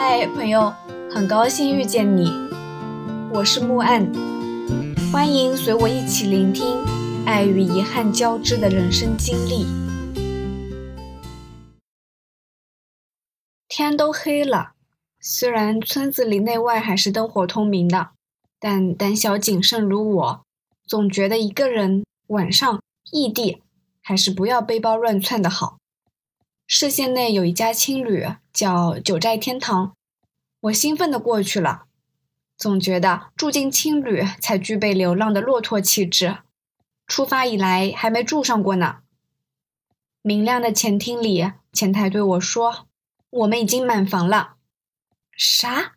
嗨，朋友，很高兴遇见你，我是木岸，欢迎随我一起聆听爱与遗憾交织的人生经历。天都黑了，虽然村子里内外还是灯火通明的，但胆小谨慎如我，总觉得一个人晚上异地，还是不要背包乱窜的好。市县内有一家青旅，叫九寨天堂。我兴奋地过去了，总觉得住进青旅才具备流浪的骆驼气质。出发以来还没住上过呢。明亮的前厅里，前台对我说：“我们已经满房了。”啥？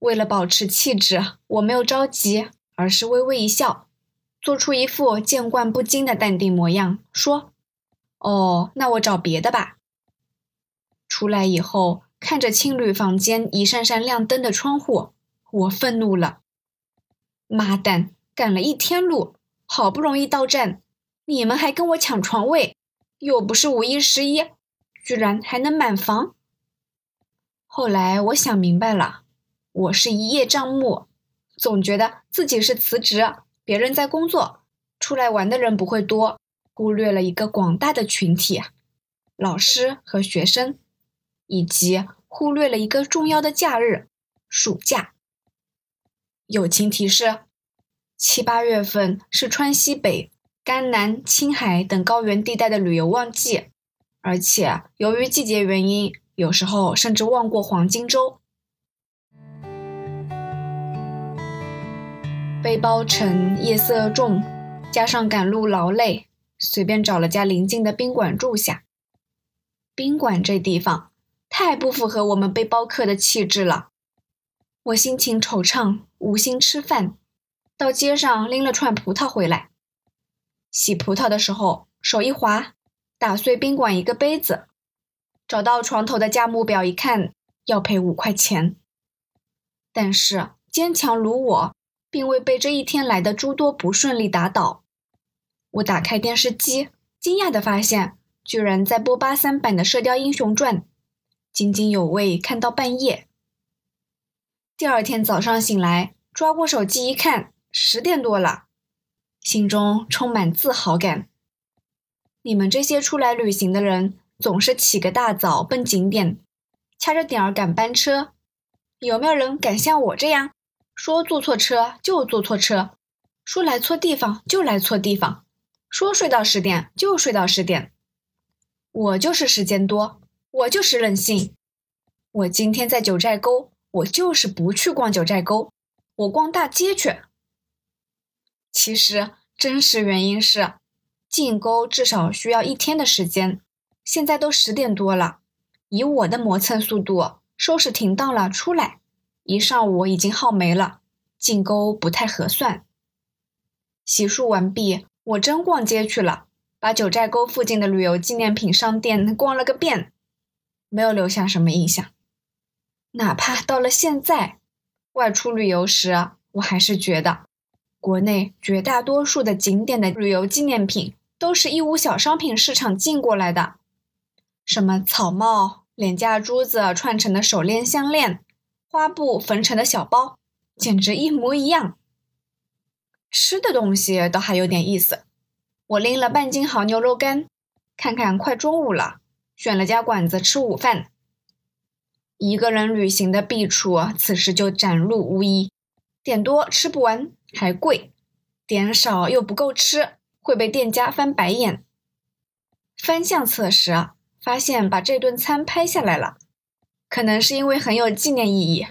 为了保持气质，我没有着急，而是微微一笑，做出一副见惯不惊的淡定模样，说。哦，那我找别的吧。出来以后，看着青旅房间一扇扇亮灯的窗户，我愤怒了。妈蛋，赶了一天路，好不容易到站，你们还跟我抢床位，又不是五一十一，居然还能满房。后来我想明白了，我是一叶障目，总觉得自己是辞职，别人在工作，出来玩的人不会多。忽略了一个广大的群体，老师和学生，以及忽略了一个重要的假日——暑假。友情提示：七八月份是川西北、甘南、青海等高原地带的旅游旺季，而且由于季节原因，有时候甚至旺过黄金周。背包沉，夜色重，加上赶路劳累。随便找了家邻近的宾馆住下。宾馆这地方太不符合我们背包客的气质了。我心情惆怅，无心吃饭，到街上拎了串葡萄回来。洗葡萄的时候手一滑，打碎宾馆一个杯子。找到床头的价目表一看，要赔五块钱。但是坚强如我，并未被这一天来的诸多不顺利打倒。我打开电视机，惊讶地发现，居然在播八三版的《射雕英雄传》，津津有味看到半夜。第二天早上醒来，抓过手机一看，十点多了，心中充满自豪感。你们这些出来旅行的人，总是起个大早奔景点，掐着点儿赶班车，有没有人敢像我这样，说坐错车就坐错车，说来错地方就来错地方？说睡到十点就睡到十点，我就是时间多，我就是任性。我今天在九寨沟，我就是不去逛九寨沟，我逛大街去。其实真实原因是，进沟至少需要一天的时间，现在都十点多了，以我的磨蹭速度，收拾停当了出来，一上午已经耗没了，进沟不太合算。洗漱完毕。我真逛街去了，把九寨沟附近的旅游纪念品商店逛了个遍，没有留下什么印象。哪怕到了现在，外出旅游时，我还是觉得，国内绝大多数的景点的旅游纪念品都是义乌小商品市场进过来的，什么草帽、廉价珠子串成的手链、项链，花布缝成的小包，简直一模一样。吃的东西倒还有点意思，我拎了半斤好牛肉干，看看快中午了，选了家馆子吃午饭。一个人旅行的弊处，此时就展露无遗：点多吃不完，还贵；点少又不够吃，会被店家翻白眼。翻相册时，发现把这顿餐拍下来了，可能是因为很有纪念意义，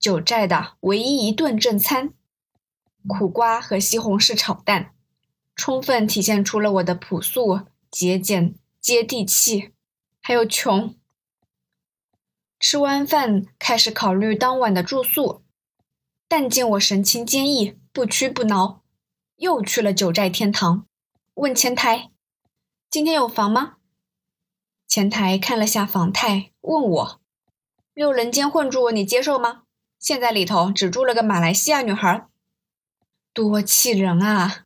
九寨的唯一一顿正餐。苦瓜和西红柿炒蛋，充分体现出了我的朴素、节俭、接地气，还有穷。吃完饭，开始考虑当晚的住宿，但见我神情坚毅，不屈不挠，又去了九寨天堂，问前台：“今天有房吗？”前台看了下房态，问我：“六人间混住，你接受吗？现在里头只住了个马来西亚女孩。”多气人啊！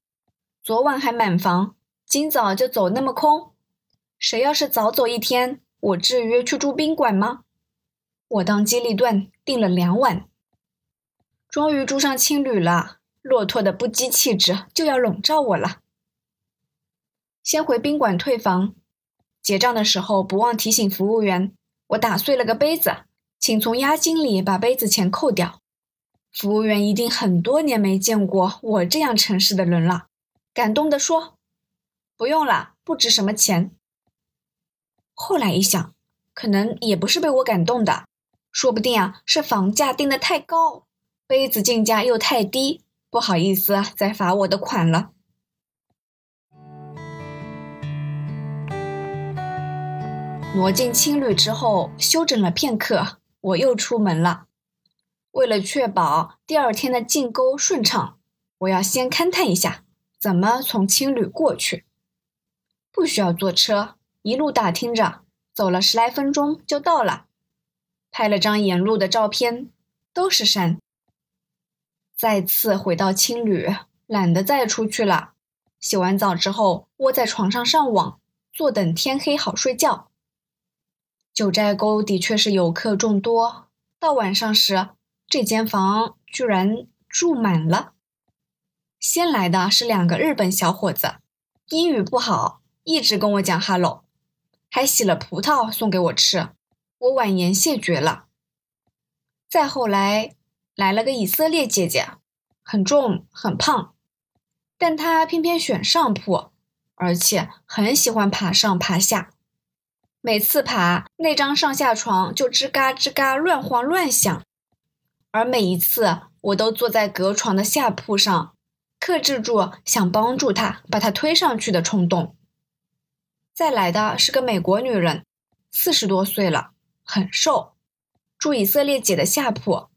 昨晚还满房，今早就走那么空。谁要是早走一天，我至于去住宾馆吗？我当机立断订了两晚，终于住上青旅了。骆驼的不羁气质就要笼罩我了。先回宾馆退房，结账的时候不忘提醒服务员，我打碎了个杯子，请从押金里把杯子钱扣掉。服务员一定很多年没见过我这样诚实的人了，感动地说：“不用了，不值什么钱。”后来一想，可能也不是被我感动的，说不定啊是房价定的太高，杯子进价又太低。不好意思，再罚我的款了。挪进青旅之后，休整了片刻，我又出门了。为了确保第二天的进沟顺畅，我要先勘探一下怎么从青旅过去。不需要坐车，一路打听着，走了十来分钟就到了。拍了张沿路的照片，都是山。再次回到青旅，懒得再出去了。洗完澡之后，窝在床上上网，坐等天黑好睡觉。九寨沟的确是游客众多，到晚上时，这间房居然住满了。先来的是两个日本小伙子，英语不好，一直跟我讲 “hello”，还洗了葡萄送给我吃，我婉言谢绝了。再后来。来了个以色列姐姐，很重很胖，但她偏偏选上铺，而且很喜欢爬上爬下。每次爬那张上下床就吱嘎吱嘎乱晃乱响，而每一次我都坐在隔床的下铺上，克制住想帮助她把她推上去的冲动。再来的是个美国女人，四十多岁了，很瘦，住以色列姐的下铺。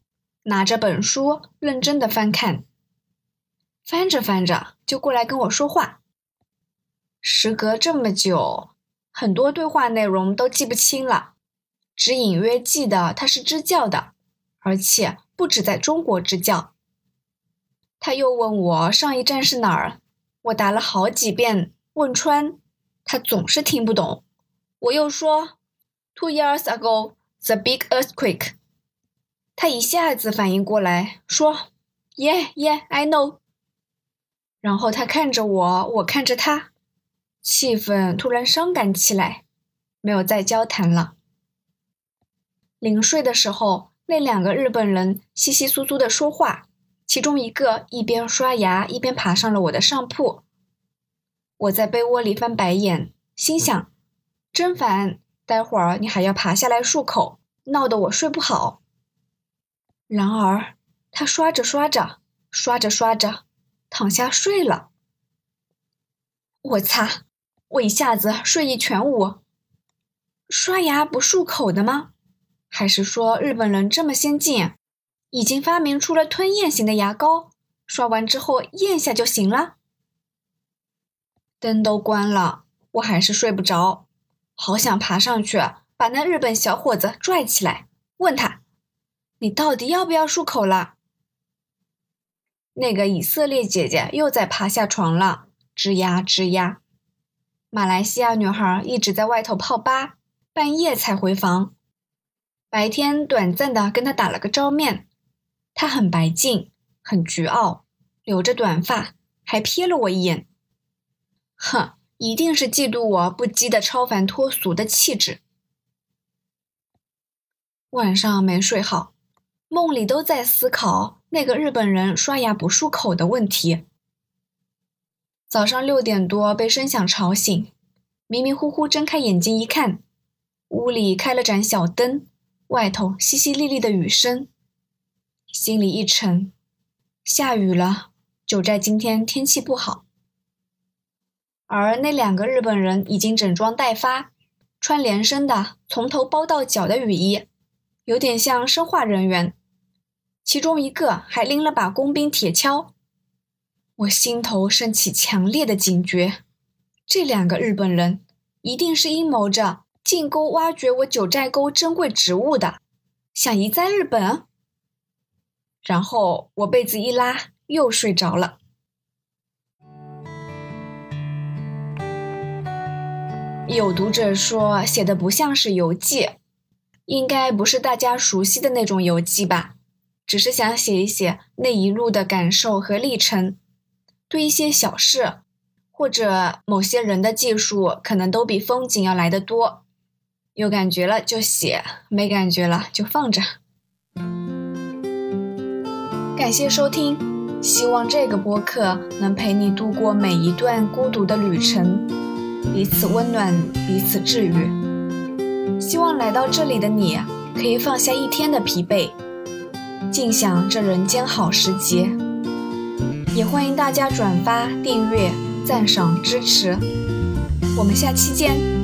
拿着本书认真的翻看，翻着翻着就过来跟我说话。时隔这么久，很多对话内容都记不清了，只隐约记得他是支教的，而且不止在中国支教。他又问我上一站是哪儿，我答了好几遍，汶川，他总是听不懂。我又说，Two years ago, the big earthquake. 他一下子反应过来，说：“Yeah, yeah, I know。”然后他看着我，我看着他，气氛突然伤感起来，没有再交谈了。临睡的时候，那两个日本人稀稀疏疏的说话，其中一个一边刷牙一边爬上了我的上铺。我在被窝里翻白眼，心想：真烦，待会儿你还要爬下来漱口，闹得我睡不好。然而，他刷着刷着，刷着刷着，躺下睡了。我擦！我一下子睡意全无。刷牙不漱口的吗？还是说日本人这么先进，已经发明出了吞咽型的牙膏，刷完之后咽下就行了？灯都关了，我还是睡不着，好想爬上去把那日本小伙子拽起来，问他。你到底要不要漱口了？那个以色列姐姐又在爬下床了，吱呀吱呀。马来西亚女孩一直在外头泡吧，半夜才回房。白天短暂的跟他打了个照面，她很白净，很倨傲，留着短发，还瞥了我一眼。哼，一定是嫉妒我不羁的超凡脱俗的气质。晚上没睡好。梦里都在思考那个日本人刷牙不漱口的问题。早上六点多被声响吵醒，迷迷糊糊睁开眼睛一看，屋里开了盏小灯，外头淅淅沥沥的雨声，心里一沉，下雨了。九寨今天天气不好，而那两个日本人已经整装待发，穿连身的从头包到脚的雨衣。有点像生化人员，其中一个还拎了把工兵铁锹。我心头升起强烈的警觉，这两个日本人一定是阴谋着进沟挖掘我九寨沟珍贵植物的，想移栽日本。然后我被子一拉，又睡着了。有读者说写的不像是游记。应该不是大家熟悉的那种游记吧？只是想写一写那一路的感受和历程，对一些小事或者某些人的技术，可能都比风景要来得多。有感觉了就写，没感觉了就放着。感谢收听，希望这个播客能陪你度过每一段孤独的旅程，彼此温暖，彼此治愈。希望来到这里的你可以放下一天的疲惫。尽享这人间好时节，也欢迎大家转发、订阅、赞赏、支持。我们下期见。